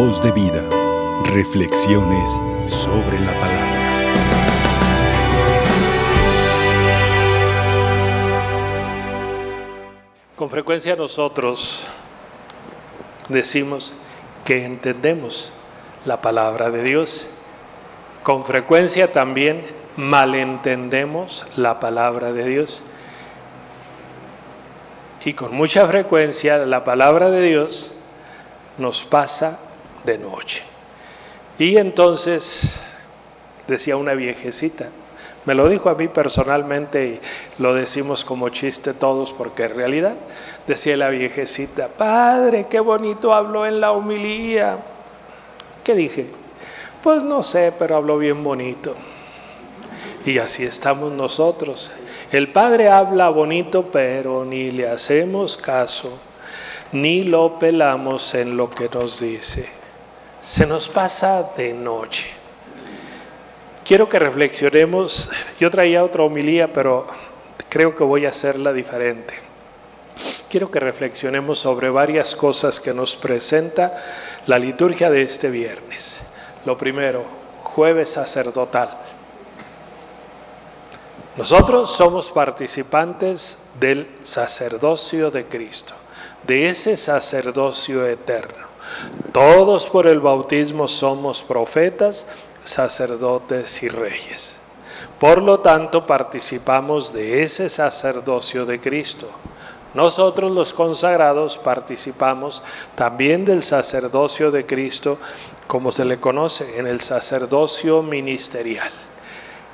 Voz de vida. Reflexiones sobre la palabra. Con frecuencia nosotros decimos que entendemos la palabra de Dios. Con frecuencia también malentendemos la palabra de Dios. Y con mucha frecuencia la palabra de Dios nos pasa de noche. Y entonces, decía una viejecita, me lo dijo a mí personalmente y lo decimos como chiste todos porque en realidad, decía la viejecita, Padre, qué bonito habló en la humilía. ¿Qué dije? Pues no sé, pero habló bien bonito. Y así estamos nosotros. El Padre habla bonito, pero ni le hacemos caso ni lo pelamos en lo que nos dice. Se nos pasa de noche. Quiero que reflexionemos, yo traía otra homilía, pero creo que voy a hacerla diferente. Quiero que reflexionemos sobre varias cosas que nos presenta la liturgia de este viernes. Lo primero, jueves sacerdotal. Nosotros somos participantes del sacerdocio de Cristo de ese sacerdocio eterno. Todos por el bautismo somos profetas, sacerdotes y reyes. Por lo tanto, participamos de ese sacerdocio de Cristo. Nosotros los consagrados participamos también del sacerdocio de Cristo, como se le conoce, en el sacerdocio ministerial.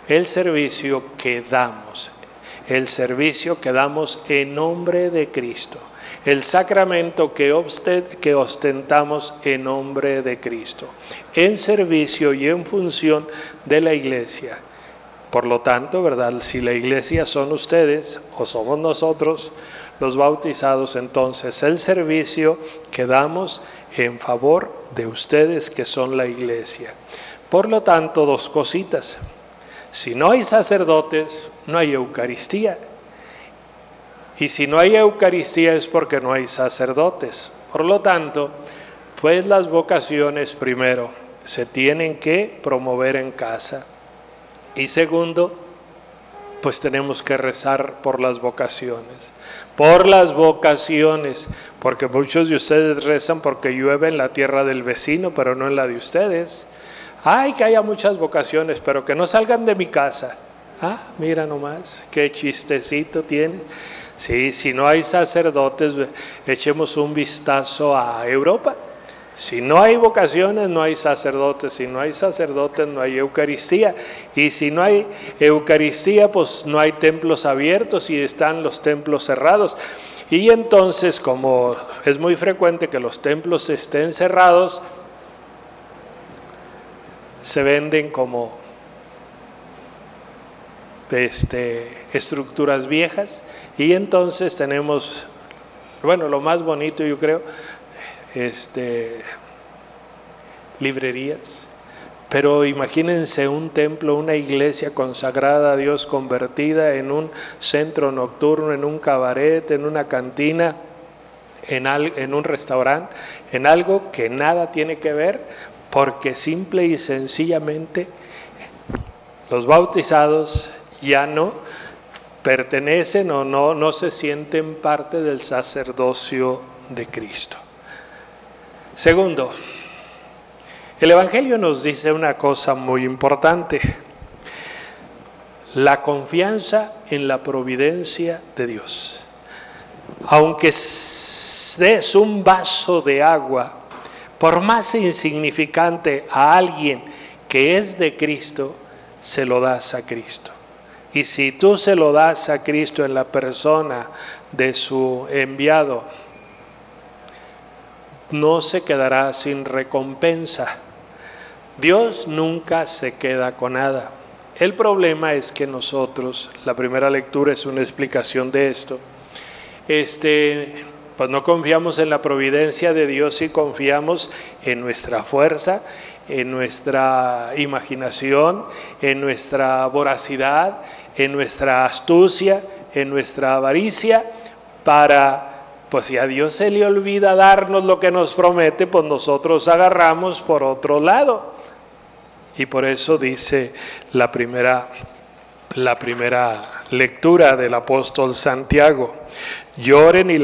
El servicio que damos, el servicio que damos en nombre de Cristo el sacramento que, ostentamos en nombre de Cristo, en servicio y en función de la iglesia. Por lo tanto, ¿verdad? Si la iglesia son ustedes o somos nosotros los bautizados, entonces el servicio que damos en favor de ustedes que son la iglesia. Por lo tanto, dos cositas. Si no hay sacerdotes, no hay Eucaristía. Y si no hay Eucaristía es porque no hay sacerdotes. Por lo tanto, pues las vocaciones primero se tienen que promover en casa. Y segundo, pues tenemos que rezar por las vocaciones. Por las vocaciones, porque muchos de ustedes rezan porque llueve en la tierra del vecino, pero no en la de ustedes. Ay, que haya muchas vocaciones, pero que no salgan de mi casa. Ah, mira nomás, qué chistecito tienes. Sí, si no hay sacerdotes, echemos un vistazo a Europa. Si no hay vocaciones, no hay sacerdotes. Si no hay sacerdotes, no hay Eucaristía. Y si no hay Eucaristía, pues no hay templos abiertos y están los templos cerrados. Y entonces, como es muy frecuente que los templos estén cerrados, se venden como este, estructuras viejas y entonces tenemos, bueno, lo más bonito yo creo, este, librerías. Pero imagínense un templo, una iglesia consagrada a Dios, convertida en un centro nocturno, en un cabaret, en una cantina, en, en un restaurante, en algo que nada tiene que ver, porque simple y sencillamente los bautizados ya no pertenecen o no, no se sienten parte del sacerdocio de Cristo. Segundo, el Evangelio nos dice una cosa muy importante, la confianza en la providencia de Dios. Aunque des un vaso de agua, por más insignificante a alguien que es de Cristo, se lo das a Cristo. Y si tú se lo das a Cristo en la persona de su enviado, no se quedará sin recompensa. Dios nunca se queda con nada. El problema es que nosotros, la primera lectura es una explicación de esto, este, pues no confiamos en la providencia de Dios y confiamos en nuestra fuerza, en nuestra imaginación, en nuestra voracidad, en nuestra astucia, en nuestra avaricia, para pues si a Dios se le olvida darnos lo que nos promete, pues nosotros agarramos por otro lado. Y por eso dice la primera, la primera lectura del apóstol Santiago. Lloren y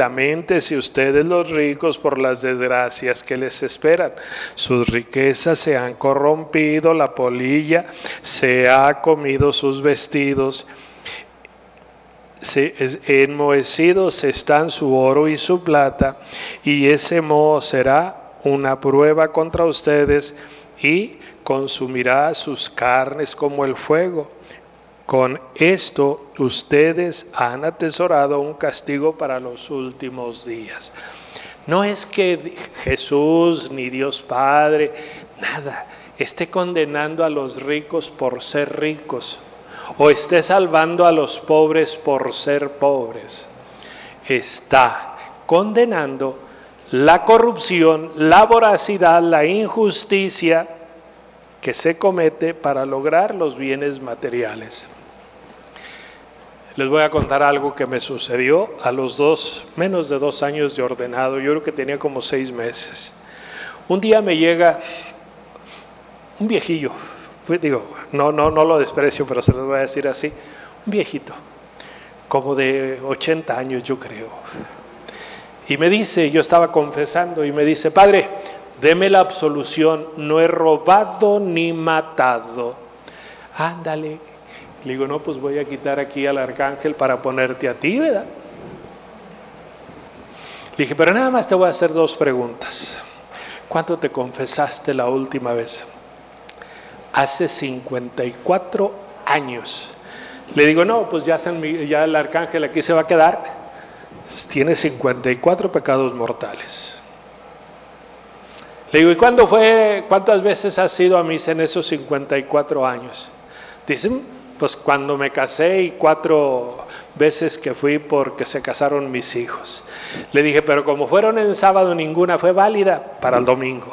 si ustedes los ricos por las desgracias que les esperan. Sus riquezas se han corrompido, la polilla se ha comido sus vestidos. enmohecidos están su oro y su plata, y ese moho será una prueba contra ustedes y consumirá sus carnes como el fuego. Con esto ustedes han atesorado un castigo para los últimos días. No es que Jesús ni Dios Padre, nada, esté condenando a los ricos por ser ricos o esté salvando a los pobres por ser pobres. Está condenando la corrupción, la voracidad, la injusticia que se comete para lograr los bienes materiales. Les voy a contar algo que me sucedió a los dos, menos de dos años de ordenado, yo creo que tenía como seis meses. Un día me llega un viejillo, digo, no, no, no lo desprecio, pero se los voy a decir así, un viejito, como de 80 años yo creo. Y me dice, yo estaba confesando, y me dice, Padre, deme la absolución, no he robado ni matado. Ándale, le digo, no, pues voy a quitar aquí al arcángel para ponerte a ti, ¿verdad? Le dije, pero nada más te voy a hacer dos preguntas. ¿Cuándo te confesaste la última vez? Hace 54 años. Le digo, no, pues ya, ya el arcángel aquí se va a quedar. Tiene 54 pecados mortales. Le digo, ¿y cuándo fue, cuántas veces has ido a misa en esos 54 años? Dicen, pues cuando me casé y cuatro veces que fui porque se casaron mis hijos. Le dije, pero como fueron en sábado, ninguna fue válida para el domingo.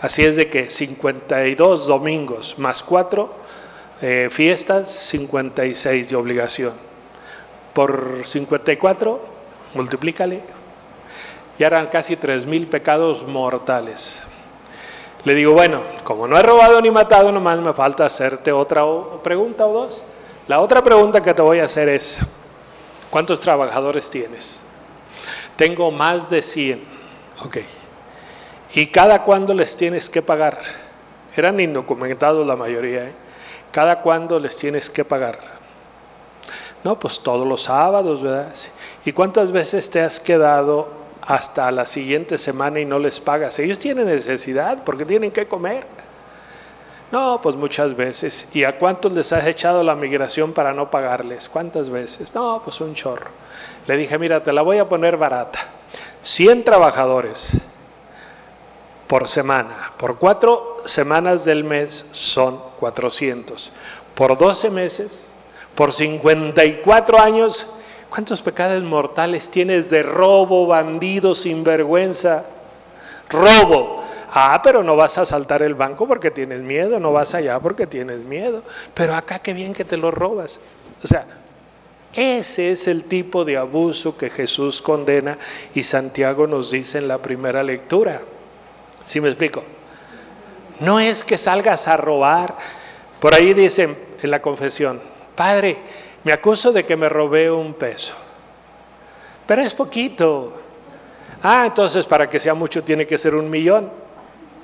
Así es de que 52 domingos más cuatro eh, fiestas, 56 de obligación. Por 54, multiplícale. Ya eran casi 3 mil pecados mortales. Le digo, bueno, como no he robado ni matado, nomás me falta hacerte otra pregunta o dos. La otra pregunta que te voy a hacer es, ¿cuántos trabajadores tienes? Tengo más de 100. Ok. ¿Y cada cuándo les tienes que pagar? Eran indocumentados la mayoría. ¿eh? ¿Cada cuándo les tienes que pagar? No, pues todos los sábados, ¿verdad? ¿Y cuántas veces te has quedado hasta la siguiente semana y no les pagas. Ellos tienen necesidad porque tienen que comer. No, pues muchas veces. ¿Y a cuántos les has echado la migración para no pagarles? ¿Cuántas veces? No, pues un chorro. Le dije, mira, te la voy a poner barata. 100 trabajadores por semana. Por cuatro semanas del mes son 400. Por 12 meses, por 54 años, ¿Cuántos pecados mortales tienes de robo, bandido, sinvergüenza? Robo. Ah, pero no vas a saltar el banco porque tienes miedo, no vas allá porque tienes miedo. Pero acá qué bien que te lo robas. O sea, ese es el tipo de abuso que Jesús condena y Santiago nos dice en la primera lectura. ¿Sí me explico? No es que salgas a robar. Por ahí dicen en la confesión, Padre, me acuso de que me robé un peso. Pero es poquito. Ah, entonces para que sea mucho tiene que ser un millón.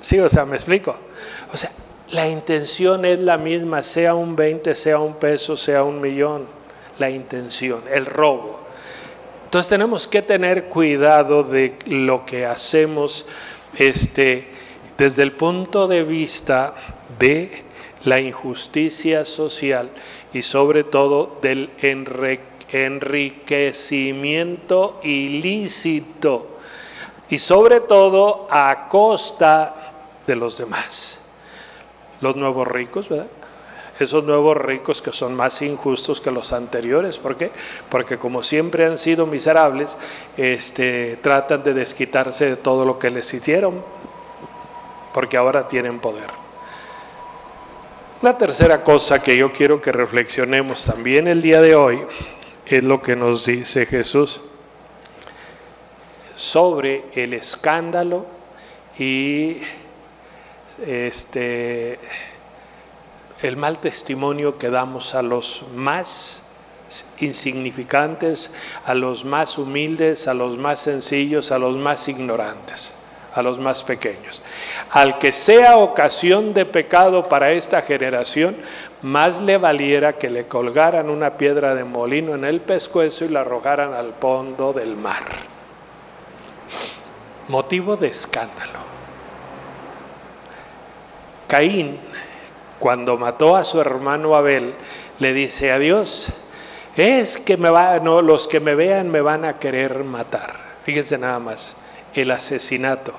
Sí, o sea, me explico. O sea, la intención es la misma, sea un 20, sea un peso, sea un millón. La intención, el robo. Entonces tenemos que tener cuidado de lo que hacemos este, desde el punto de vista de la injusticia social y sobre todo del enriquecimiento ilícito y sobre todo a costa de los demás. Los nuevos ricos, ¿verdad? Esos nuevos ricos que son más injustos que los anteriores. ¿Por qué? Porque como siempre han sido miserables, este, tratan de desquitarse de todo lo que les hicieron, porque ahora tienen poder. La tercera cosa que yo quiero que reflexionemos también el día de hoy es lo que nos dice Jesús. sobre el escándalo y este, el mal testimonio que damos a los más insignificantes, a los más humildes, a los más sencillos, a los más ignorantes, a los más pequeños. Al que sea ocasión de pecado para esta generación, más le valiera que le colgaran una piedra de molino en el pescuezo y la arrojaran al fondo del mar. Motivo de escándalo. Caín, cuando mató a su hermano Abel, le dice a Dios, es que me va, no, los que me vean me van a querer matar. Fíjense nada más, el asesinato.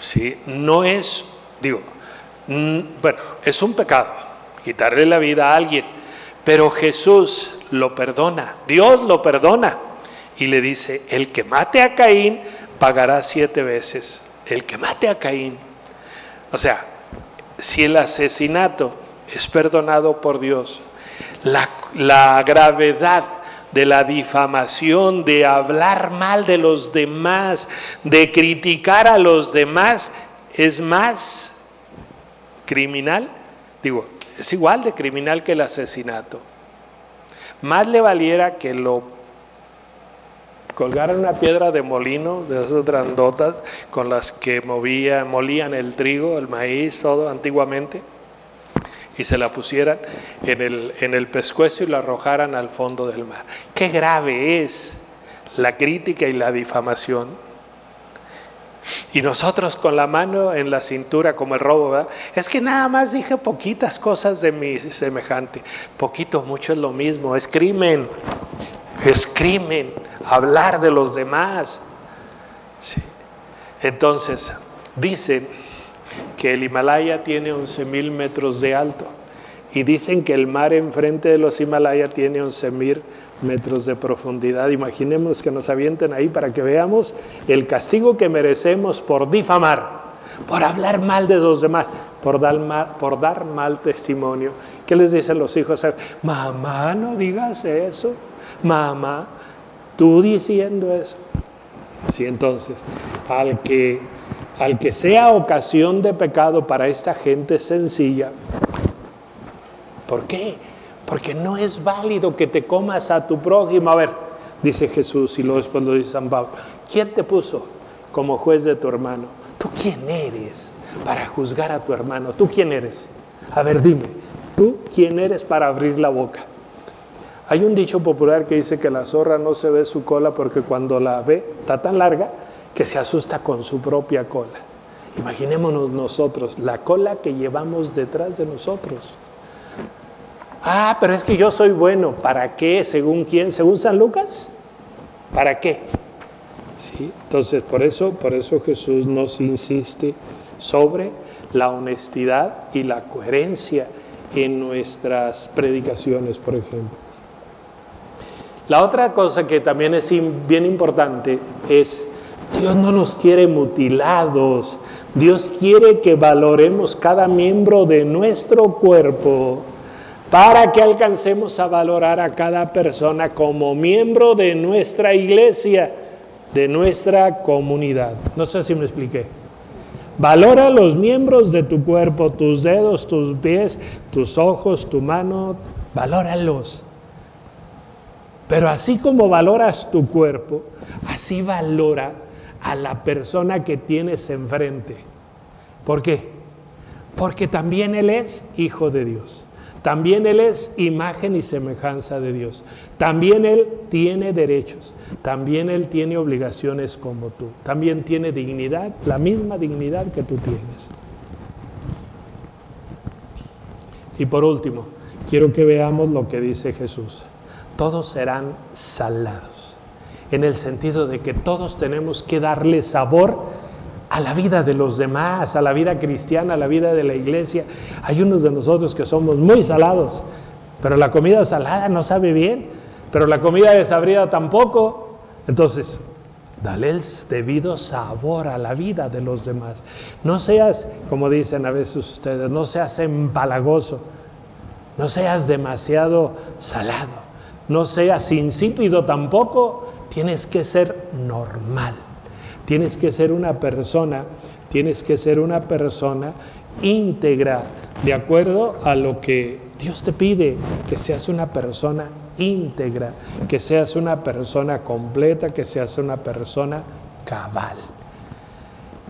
¿sí? No es, digo, bueno, es un pecado, quitarle la vida a alguien, pero Jesús lo perdona, Dios lo perdona y le dice, el que mate a Caín pagará siete veces. El que mate a Caín. O sea, si el asesinato es perdonado por Dios, la, gravedad de la difamación, de hablar mal de los demás, de criticar a los demás, es más criminal, digo, es igual de criminal que el asesinato. Más le valiera que lo colgaran una piedra de molino, de esas grandotas, con las que movía, molían el trigo, el maíz, todo antiguamente, y se la pusieran en el, en el pescuezo y la arrojaran al fondo del mar. Qué grave es la crítica y la difamación. Y nosotros con la mano en la cintura como el robo, ¿verdad? Es que nada más dije poquitas cosas de mi semejante. Poquito, mucho es lo mismo. Es crimen. Es crimen hablar de los demás. Entonces, dicen que el Himalaya tiene 11.000 metros de alto y dicen que el mar enfrente de los Himalaya tiene 11.000 metros de profundidad. Imaginemos que nos avienten ahí para que veamos el castigo que merecemos por difamar, por hablar mal de los demás, por dar mal, por dar mal testimonio. ¿Qué les dicen los hijos? Mamá, no digas eso. Mamá, tú diciendo eso. Sí, entonces, al que al que sea ocasión de pecado para esta gente sencilla. ¿Por qué? Porque no es válido que te comas a tu prójimo. A ver, dice Jesús y luego después lo dice San Pablo. ¿Quién te puso como juez de tu hermano? ¿Tú quién eres para juzgar a tu hermano? ¿Tú quién eres? A ver, dime, ¿tú quién eres para abrir la boca? Hay un dicho popular que dice que la zorra no se ve su cola porque cuando la ve está tan larga que se asusta con su propia cola. Imaginémonos nosotros, la cola que llevamos detrás de nosotros. Ah, pero es que yo soy bueno. ¿Para qué? ¿Según quién? ¿Según San Lucas? ¿Para qué? ¿Sí? Entonces, por eso, por eso Jesús nos insiste sobre la honestidad y la coherencia en nuestras predicaciones, por ejemplo. La otra cosa que también es bien importante es Dios no nos quiere mutilados. Dios quiere que valoremos cada miembro de nuestro cuerpo para que alcancemos a valorar a cada persona como miembro de nuestra iglesia, de nuestra comunidad. No sé si me expliqué. Valora los miembros de tu cuerpo, tus dedos, tus pies, tus ojos, tu mano, valóralos. Pero así como valoras tu cuerpo, así valora a la persona que tienes enfrente. ¿Por qué? Porque también Él es hijo de Dios. También Él es imagen y semejanza de Dios. También Él tiene derechos. También Él tiene obligaciones como tú. También tiene dignidad, la misma dignidad que tú tienes. Y por último, quiero que veamos lo que dice Jesús. Todos serán salados en el sentido de que todos tenemos que darle sabor a la vida de los demás, a la vida cristiana, a la vida de la iglesia. Hay unos de nosotros que somos muy salados, pero la comida salada no sabe bien, pero la comida desabrida tampoco. Entonces, dale el debido sabor a la vida de los demás. No seas, como dicen a veces ustedes, no seas empalagoso, no seas demasiado salado, no seas insípido tampoco, tienes que ser normal. Tienes que ser una persona, tienes que ser una persona íntegra, de acuerdo a lo que Dios te pide, que seas una persona íntegra, que seas una persona completa, que seas una persona cabal.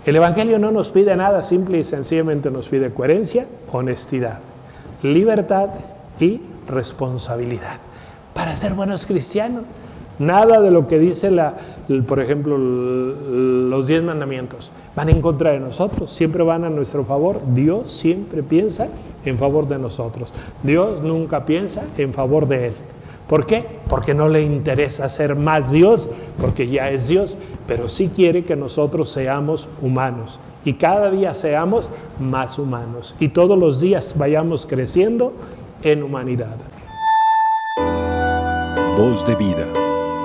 El Evangelio no nos pide nada, simple y sencillamente nos pide coherencia, honestidad, libertad y responsabilidad para ser buenos cristianos. Nada de lo que dice, la, por ejemplo, los diez mandamientos van en contra de nosotros, siempre van a nuestro favor. Dios siempre piensa en favor de nosotros. Dios nunca piensa en favor de Él. ¿Por qué? Porque no le interesa ser más Dios, porque ya es Dios, pero sí quiere que nosotros seamos humanos y cada día seamos más humanos y todos los días vayamos creciendo en humanidad. Voz de vida,